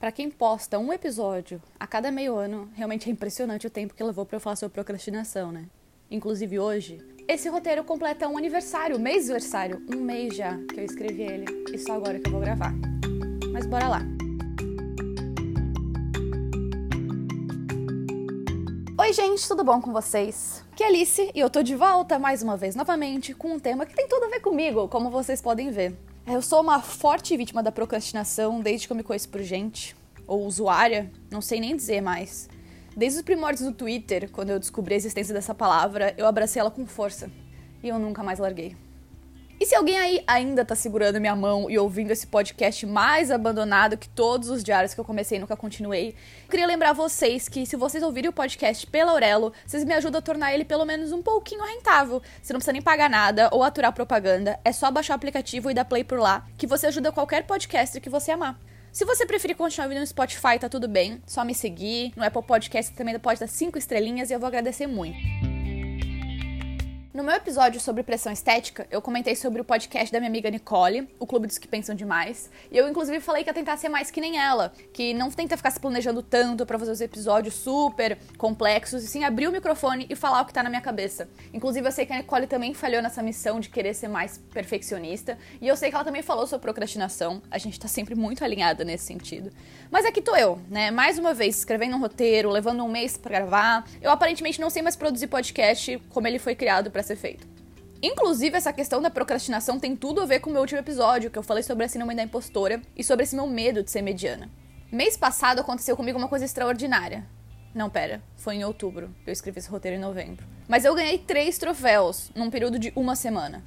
Para quem posta um episódio a cada meio ano, realmente é impressionante o tempo que levou para eu falar sobre procrastinação, né? Inclusive hoje, esse roteiro completa um aniversário, um mês aniversário, um mês já que eu escrevi ele e só agora que eu vou gravar. Mas bora lá. Oi, gente, tudo bom com vocês? Aqui é Alice e eu tô de volta mais uma vez novamente com um tema que tem tudo a ver comigo, como vocês podem ver. Eu sou uma forte vítima da procrastinação desde que eu me conheço por gente, ou usuária, não sei nem dizer mais. Desde os primórdios do Twitter, quando eu descobri a existência dessa palavra, eu abracei ela com força. E eu nunca mais larguei. E se alguém aí ainda tá segurando minha mão e ouvindo esse podcast mais abandonado que todos os diários que eu comecei e nunca continuei, queria lembrar vocês que se vocês ouvirem o podcast pela Aurelo, vocês me ajudam a tornar ele pelo menos um pouquinho rentável. Você não precisa nem pagar nada ou aturar propaganda, é só baixar o aplicativo e dar play por lá, que você ajuda qualquer podcast que você amar. Se você preferir continuar ouvindo no Spotify, tá tudo bem, só me seguir. No Apple Podcast também pode dar 5 estrelinhas e eu vou agradecer muito. No meu episódio sobre pressão estética, eu comentei sobre o podcast da minha amiga Nicole, o Clube dos que Pensam Demais, e eu inclusive falei que ia tentar ser mais que nem ela, que não tenta ficar se planejando tanto para fazer os episódios super complexos, e sim abrir o microfone e falar o que tá na minha cabeça. Inclusive eu sei que a Nicole também falhou nessa missão de querer ser mais perfeccionista, e eu sei que ela também falou sobre procrastinação, a gente tá sempre muito alinhada nesse sentido. Mas aqui tô eu, né, mais uma vez escrevendo um roteiro, levando um mês para gravar. Eu aparentemente não sei mais produzir podcast como ele foi criado para ser feito. Inclusive, essa questão da procrastinação tem tudo a ver com o meu último episódio, que eu falei sobre a síndrome da impostora e sobre esse meu medo de ser mediana. Mês passado aconteceu comigo uma coisa extraordinária. Não, pera, foi em outubro. Eu escrevi esse roteiro em novembro. Mas eu ganhei três troféus num período de uma semana.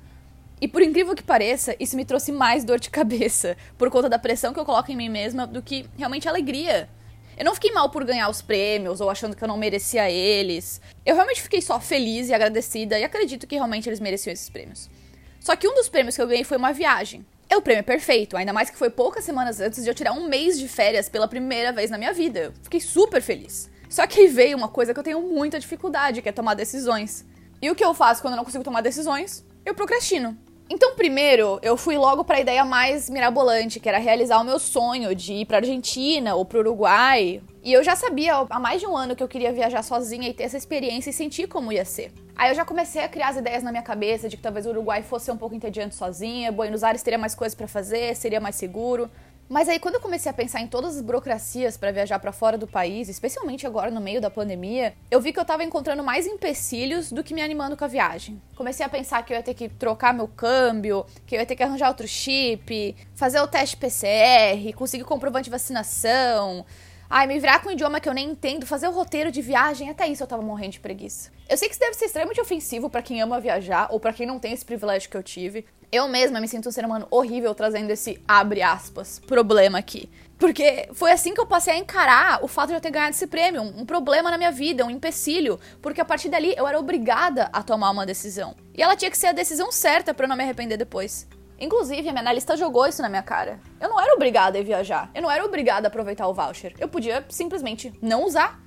E por incrível que pareça, isso me trouxe mais dor de cabeça, por conta da pressão que eu coloco em mim mesma, do que realmente alegria. Eu não fiquei mal por ganhar os prêmios ou achando que eu não merecia eles. Eu realmente fiquei só feliz e agradecida e acredito que realmente eles mereciam esses prêmios. Só que um dos prêmios que eu ganhei foi uma viagem. É o prêmio perfeito, ainda mais que foi poucas semanas antes de eu tirar um mês de férias pela primeira vez na minha vida. Eu fiquei super feliz. Só que veio uma coisa que eu tenho muita dificuldade, que é tomar decisões. E o que eu faço quando eu não consigo tomar decisões? Eu procrastino. Então, primeiro, eu fui logo para a ideia mais mirabolante, que era realizar o meu sonho de ir para Argentina ou para Uruguai. E eu já sabia há mais de um ano que eu queria viajar sozinha e ter essa experiência e sentir como ia ser. Aí eu já comecei a criar as ideias na minha cabeça de que talvez o Uruguai fosse um pouco entediante sozinha, Buenos Aires teria mais coisas para fazer, seria mais seguro. Mas aí quando eu comecei a pensar em todas as burocracias para viajar para fora do país, especialmente agora no meio da pandemia, eu vi que eu tava encontrando mais empecilhos do que me animando com a viagem. Comecei a pensar que eu ia ter que trocar meu câmbio, que eu ia ter que arranjar outro chip, fazer o teste PCR, conseguir comprovante de vacinação, Ai, me virar com um idioma que eu nem entendo, fazer o um roteiro de viagem, até isso eu tava morrendo de preguiça. Eu sei que isso deve ser extremamente ofensivo para quem ama viajar ou para quem não tem esse privilégio que eu tive. Eu mesma me sinto um ser humano horrível trazendo esse abre aspas problema aqui. Porque foi assim que eu passei a encarar o fato de eu ter ganhado esse prêmio, um problema na minha vida, um empecilho, porque a partir dali eu era obrigada a tomar uma decisão. E ela tinha que ser a decisão certa para eu não me arrepender depois. Inclusive, a minha analista jogou isso na minha cara. Eu não era obrigada a viajar. Eu não era obrigada a aproveitar o voucher. Eu podia simplesmente não usar.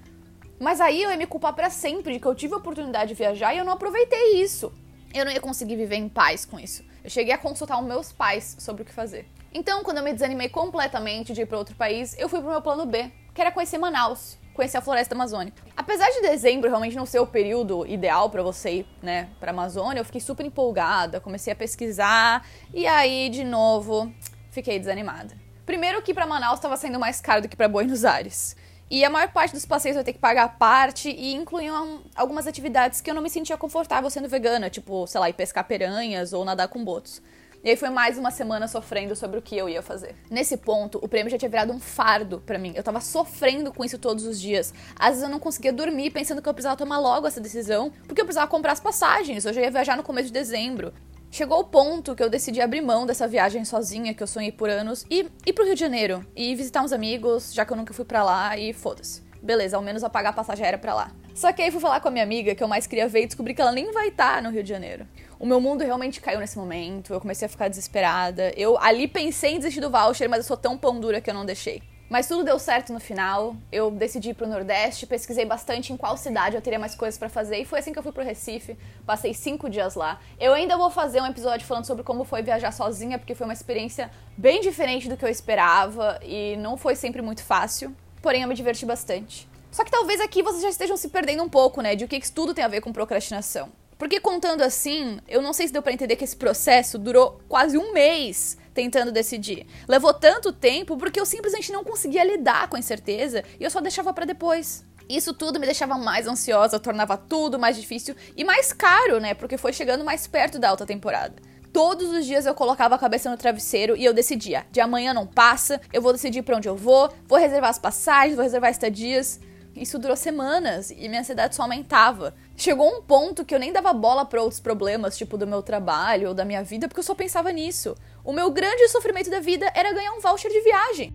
Mas aí eu ia me culpar para sempre de que eu tive a oportunidade de viajar e eu não aproveitei isso. Eu não ia conseguir viver em paz com isso. Eu cheguei a consultar os meus pais sobre o que fazer. Então, quando eu me desanimei completamente de ir para outro país, eu fui pro meu plano B, que era conhecer Manaus conhecer a floresta amazônica. Apesar de dezembro realmente não ser o período ideal para você ir, né, para Amazônia, eu fiquei super empolgada, comecei a pesquisar e aí de novo fiquei desanimada. Primeiro que para Manaus estava sendo mais caro do que para Buenos Aires. E a maior parte dos passeios ia ter que pagar a parte e incluíam algumas atividades que eu não me sentia confortável sendo vegana, tipo, sei lá, ir pescar piranhas ou nadar com botos. E aí foi mais uma semana sofrendo sobre o que eu ia fazer. Nesse ponto, o prêmio já tinha virado um fardo para mim. Eu tava sofrendo com isso todos os dias. Às vezes eu não conseguia dormir pensando que eu precisava tomar logo essa decisão, porque eu precisava comprar as passagens. Eu já ia viajar no começo de dezembro. Chegou o ponto que eu decidi abrir mão dessa viagem sozinha que eu sonhei por anos e ir pro Rio de Janeiro e visitar uns amigos, já que eu nunca fui para lá e foda-se. Beleza, ao menos apagar a passagem aérea pra lá. Só que aí fui falar com a minha amiga que eu mais queria ver e descobri que ela nem vai estar no Rio de Janeiro. O meu mundo realmente caiu nesse momento, eu comecei a ficar desesperada. Eu ali pensei em desistir do voucher, mas eu sou tão pão dura que eu não deixei. Mas tudo deu certo no final. Eu decidi ir pro Nordeste, pesquisei bastante em qual cidade eu teria mais coisas para fazer e foi assim que eu fui pro Recife. Passei cinco dias lá. Eu ainda vou fazer um episódio falando sobre como foi viajar sozinha, porque foi uma experiência bem diferente do que eu esperava e não foi sempre muito fácil. Porém, eu me diverti bastante. Só que talvez aqui vocês já estejam se perdendo um pouco, né, de o que tudo tem a ver com procrastinação. Porque contando assim, eu não sei se deu para entender que esse processo durou quase um mês tentando decidir. Levou tanto tempo porque eu simplesmente não conseguia lidar com a incerteza e eu só deixava para depois. Isso tudo me deixava mais ansiosa, tornava tudo mais difícil e mais caro, né? Porque foi chegando mais perto da alta temporada. Todos os dias eu colocava a cabeça no travesseiro e eu decidia: de amanhã não passa, eu vou decidir para onde eu vou, vou reservar as passagens, vou reservar estadias. Isso durou semanas e minha ansiedade só aumentava. Chegou um ponto que eu nem dava bola para outros problemas, tipo do meu trabalho ou da minha vida, porque eu só pensava nisso. O meu grande sofrimento da vida era ganhar um voucher de viagem.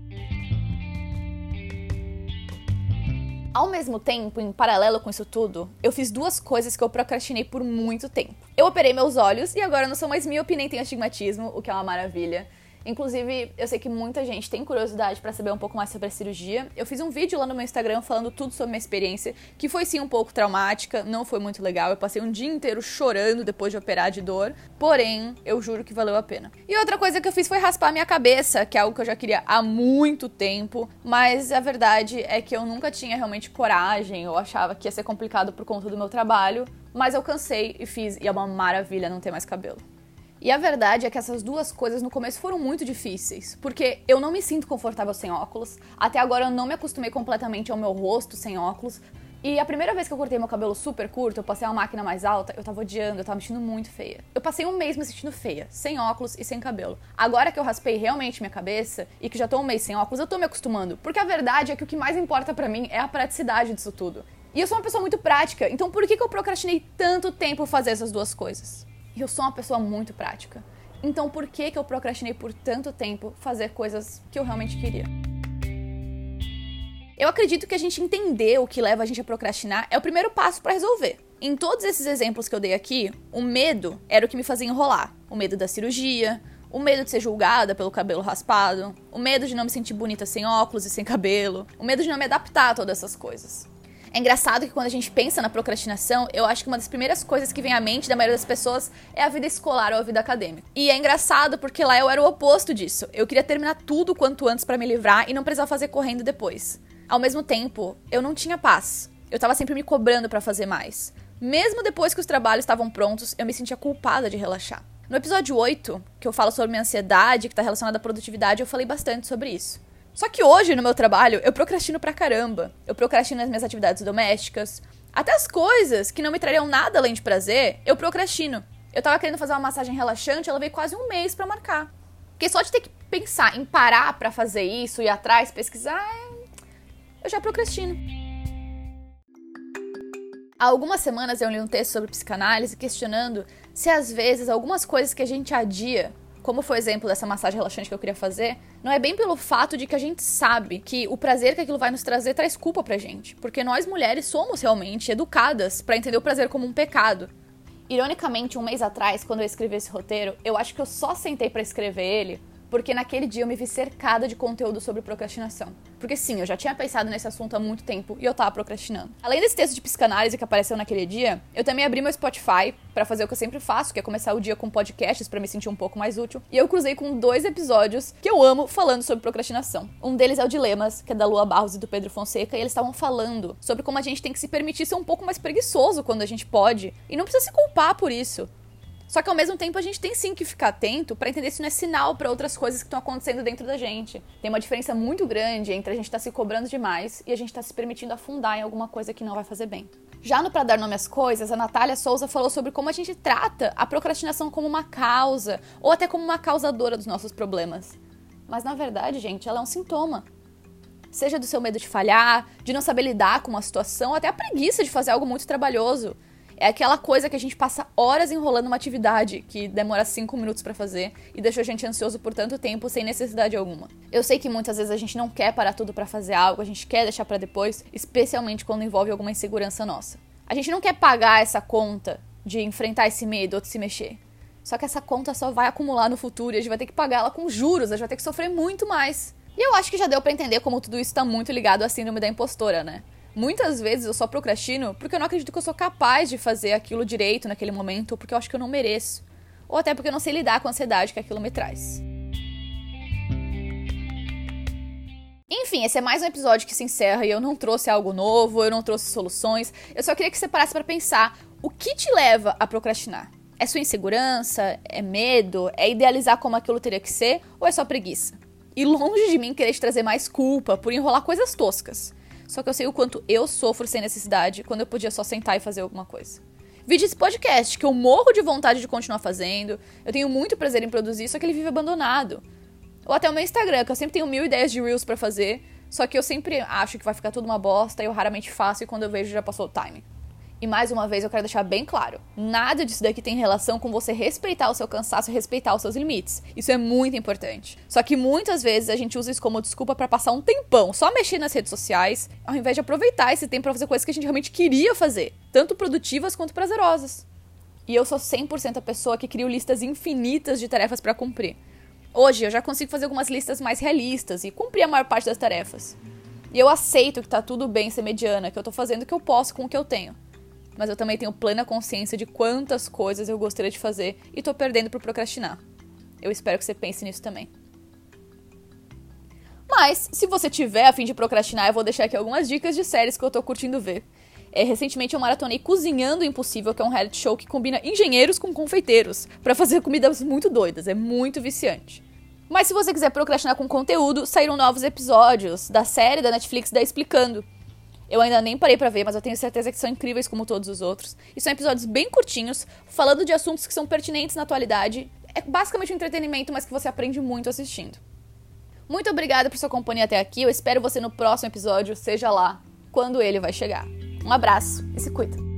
Ao mesmo tempo, em paralelo com isso tudo, eu fiz duas coisas que eu procrastinei por muito tempo. Eu operei meus olhos e agora não sou mais míope nem tenho astigmatismo, o que é uma maravilha. Inclusive, eu sei que muita gente tem curiosidade para saber um pouco mais sobre a cirurgia. Eu fiz um vídeo lá no meu Instagram falando tudo sobre minha experiência, que foi sim um pouco traumática, não foi muito legal. Eu passei um dia inteiro chorando depois de operar de dor, porém, eu juro que valeu a pena. E outra coisa que eu fiz foi raspar minha cabeça, que é algo que eu já queria há muito tempo, mas a verdade é que eu nunca tinha realmente coragem, eu achava que ia ser complicado por conta do meu trabalho, mas eu cansei e fiz, e é uma maravilha não ter mais cabelo. E a verdade é que essas duas coisas no começo foram muito difíceis, porque eu não me sinto confortável sem óculos. Até agora eu não me acostumei completamente ao meu rosto sem óculos. E a primeira vez que eu cortei meu cabelo super curto, eu passei uma máquina mais alta, eu tava odiando, eu tava me sentindo muito feia. Eu passei um mês me sentindo feia, sem óculos e sem cabelo. Agora que eu raspei realmente minha cabeça e que já tô um mês sem óculos, eu tô me acostumando. Porque a verdade é que o que mais importa para mim é a praticidade disso tudo. E eu sou uma pessoa muito prática, então por que, que eu procrastinei tanto tempo fazer essas duas coisas? Eu sou uma pessoa muito prática. Então por que, que eu procrastinei por tanto tempo fazer coisas que eu realmente queria? Eu acredito que a gente entender o que leva a gente a procrastinar é o primeiro passo para resolver. Em todos esses exemplos que eu dei aqui, o medo era o que me fazia enrolar. O medo da cirurgia, o medo de ser julgada pelo cabelo raspado, o medo de não me sentir bonita sem óculos e sem cabelo, o medo de não me adaptar a todas essas coisas. É engraçado que quando a gente pensa na procrastinação, eu acho que uma das primeiras coisas que vem à mente da maioria das pessoas é a vida escolar ou a vida acadêmica. E é engraçado porque lá eu era o oposto disso. Eu queria terminar tudo quanto antes para me livrar e não precisar fazer correndo depois. Ao mesmo tempo, eu não tinha paz. Eu tava sempre me cobrando para fazer mais. Mesmo depois que os trabalhos estavam prontos, eu me sentia culpada de relaxar. No episódio 8, que eu falo sobre minha ansiedade, que está relacionada à produtividade, eu falei bastante sobre isso. Só que hoje, no meu trabalho, eu procrastino pra caramba. Eu procrastino nas minhas atividades domésticas. Até as coisas que não me trariam nada além de prazer, eu procrastino. Eu tava querendo fazer uma massagem relaxante, ela veio quase um mês para marcar. Porque só de ter que pensar em parar para fazer isso, ir atrás, pesquisar, eu já procrastino. Há algumas semanas eu li um texto sobre psicanálise questionando se às vezes algumas coisas que a gente adia como foi o exemplo dessa massagem relaxante que eu queria fazer, não é bem pelo fato de que a gente sabe que o prazer que aquilo vai nos trazer traz culpa pra gente. Porque nós mulheres somos realmente educadas para entender o prazer como um pecado. Ironicamente, um mês atrás, quando eu escrevi esse roteiro, eu acho que eu só sentei para escrever ele porque naquele dia eu me vi cercada de conteúdo sobre procrastinação. Porque sim, eu já tinha pensado nesse assunto há muito tempo e eu tava procrastinando. Além desse texto de psicanálise que apareceu naquele dia, eu também abri meu Spotify para fazer o que eu sempre faço, que é começar o dia com podcasts para me sentir um pouco mais útil. E eu cruzei com dois episódios que eu amo falando sobre procrastinação. Um deles é o Dilemas, que é da Lua Barros e do Pedro Fonseca, e eles estavam falando sobre como a gente tem que se permitir ser um pouco mais preguiçoso quando a gente pode e não precisa se culpar por isso. Só que ao mesmo tempo a gente tem sim que ficar atento para entender se não é sinal para outras coisas que estão acontecendo dentro da gente. Tem uma diferença muito grande entre a gente estar tá se cobrando demais e a gente estar tá se permitindo afundar em alguma coisa que não vai fazer bem. Já no Pra Dar Nome às Coisas, a Natália Souza falou sobre como a gente trata a procrastinação como uma causa, ou até como uma causadora dos nossos problemas. Mas na verdade, gente, ela é um sintoma. Seja do seu medo de falhar, de não saber lidar com uma situação, até a preguiça de fazer algo muito trabalhoso. É aquela coisa que a gente passa horas enrolando uma atividade que demora cinco minutos para fazer e deixa a gente ansioso por tanto tempo sem necessidade alguma. Eu sei que muitas vezes a gente não quer parar tudo para fazer algo, a gente quer deixar para depois, especialmente quando envolve alguma insegurança nossa. A gente não quer pagar essa conta de enfrentar esse medo ou de se mexer. Só que essa conta só vai acumular no futuro e a gente vai ter que pagar ela com juros, a gente vai ter que sofrer muito mais. E eu acho que já deu para entender como tudo isso tá muito ligado à síndrome da impostora, né? Muitas vezes eu só procrastino porque eu não acredito que eu sou capaz de fazer aquilo direito naquele momento, ou porque eu acho que eu não mereço, ou até porque eu não sei lidar com a ansiedade que aquilo me traz. Enfim, esse é mais um episódio que se encerra e eu não trouxe algo novo, eu não trouxe soluções. Eu só queria que você parasse para pensar o que te leva a procrastinar. É sua insegurança? É medo? É idealizar como aquilo teria que ser? Ou é só preguiça? E longe de mim querer te trazer mais culpa por enrolar coisas toscas. Só que eu sei o quanto eu sofro sem necessidade quando eu podia só sentar e fazer alguma coisa. Vídeo esse podcast, que eu morro de vontade de continuar fazendo. Eu tenho muito prazer em produzir, só que ele vive abandonado. Ou até o meu Instagram, que eu sempre tenho mil ideias de Reels para fazer. Só que eu sempre acho que vai ficar tudo uma bosta e eu raramente faço e quando eu vejo já passou o time. E mais uma vez eu quero deixar bem claro: nada disso daqui tem relação com você respeitar o seu cansaço e respeitar os seus limites. Isso é muito importante. Só que muitas vezes a gente usa isso como desculpa para passar um tempão só mexendo nas redes sociais, ao invés de aproveitar esse tempo para fazer coisas que a gente realmente queria fazer, tanto produtivas quanto prazerosas. E eu sou 100% a pessoa que cria listas infinitas de tarefas para cumprir. Hoje eu já consigo fazer algumas listas mais realistas e cumprir a maior parte das tarefas. E eu aceito que tá tudo bem ser mediana, que eu tô fazendo o que eu posso com o que eu tenho mas eu também tenho plena consciência de quantas coisas eu gostaria de fazer e tô perdendo por procrastinar. Eu espero que você pense nisso também. Mas, se você tiver a fim de procrastinar, eu vou deixar aqui algumas dicas de séries que eu tô curtindo ver. É, recentemente eu maratonei Cozinhando o Impossível, que é um reality show que combina engenheiros com confeiteiros para fazer comidas muito doidas, é muito viciante. Mas se você quiser procrastinar com conteúdo, saíram novos episódios da série da Netflix da Explicando, eu ainda nem parei para ver, mas eu tenho certeza que são incríveis como todos os outros. E são episódios bem curtinhos, falando de assuntos que são pertinentes na atualidade. É basicamente um entretenimento, mas que você aprende muito assistindo. Muito obrigada por sua companhia até aqui. Eu espero você no próximo episódio, seja lá quando ele vai chegar. Um abraço e se cuida.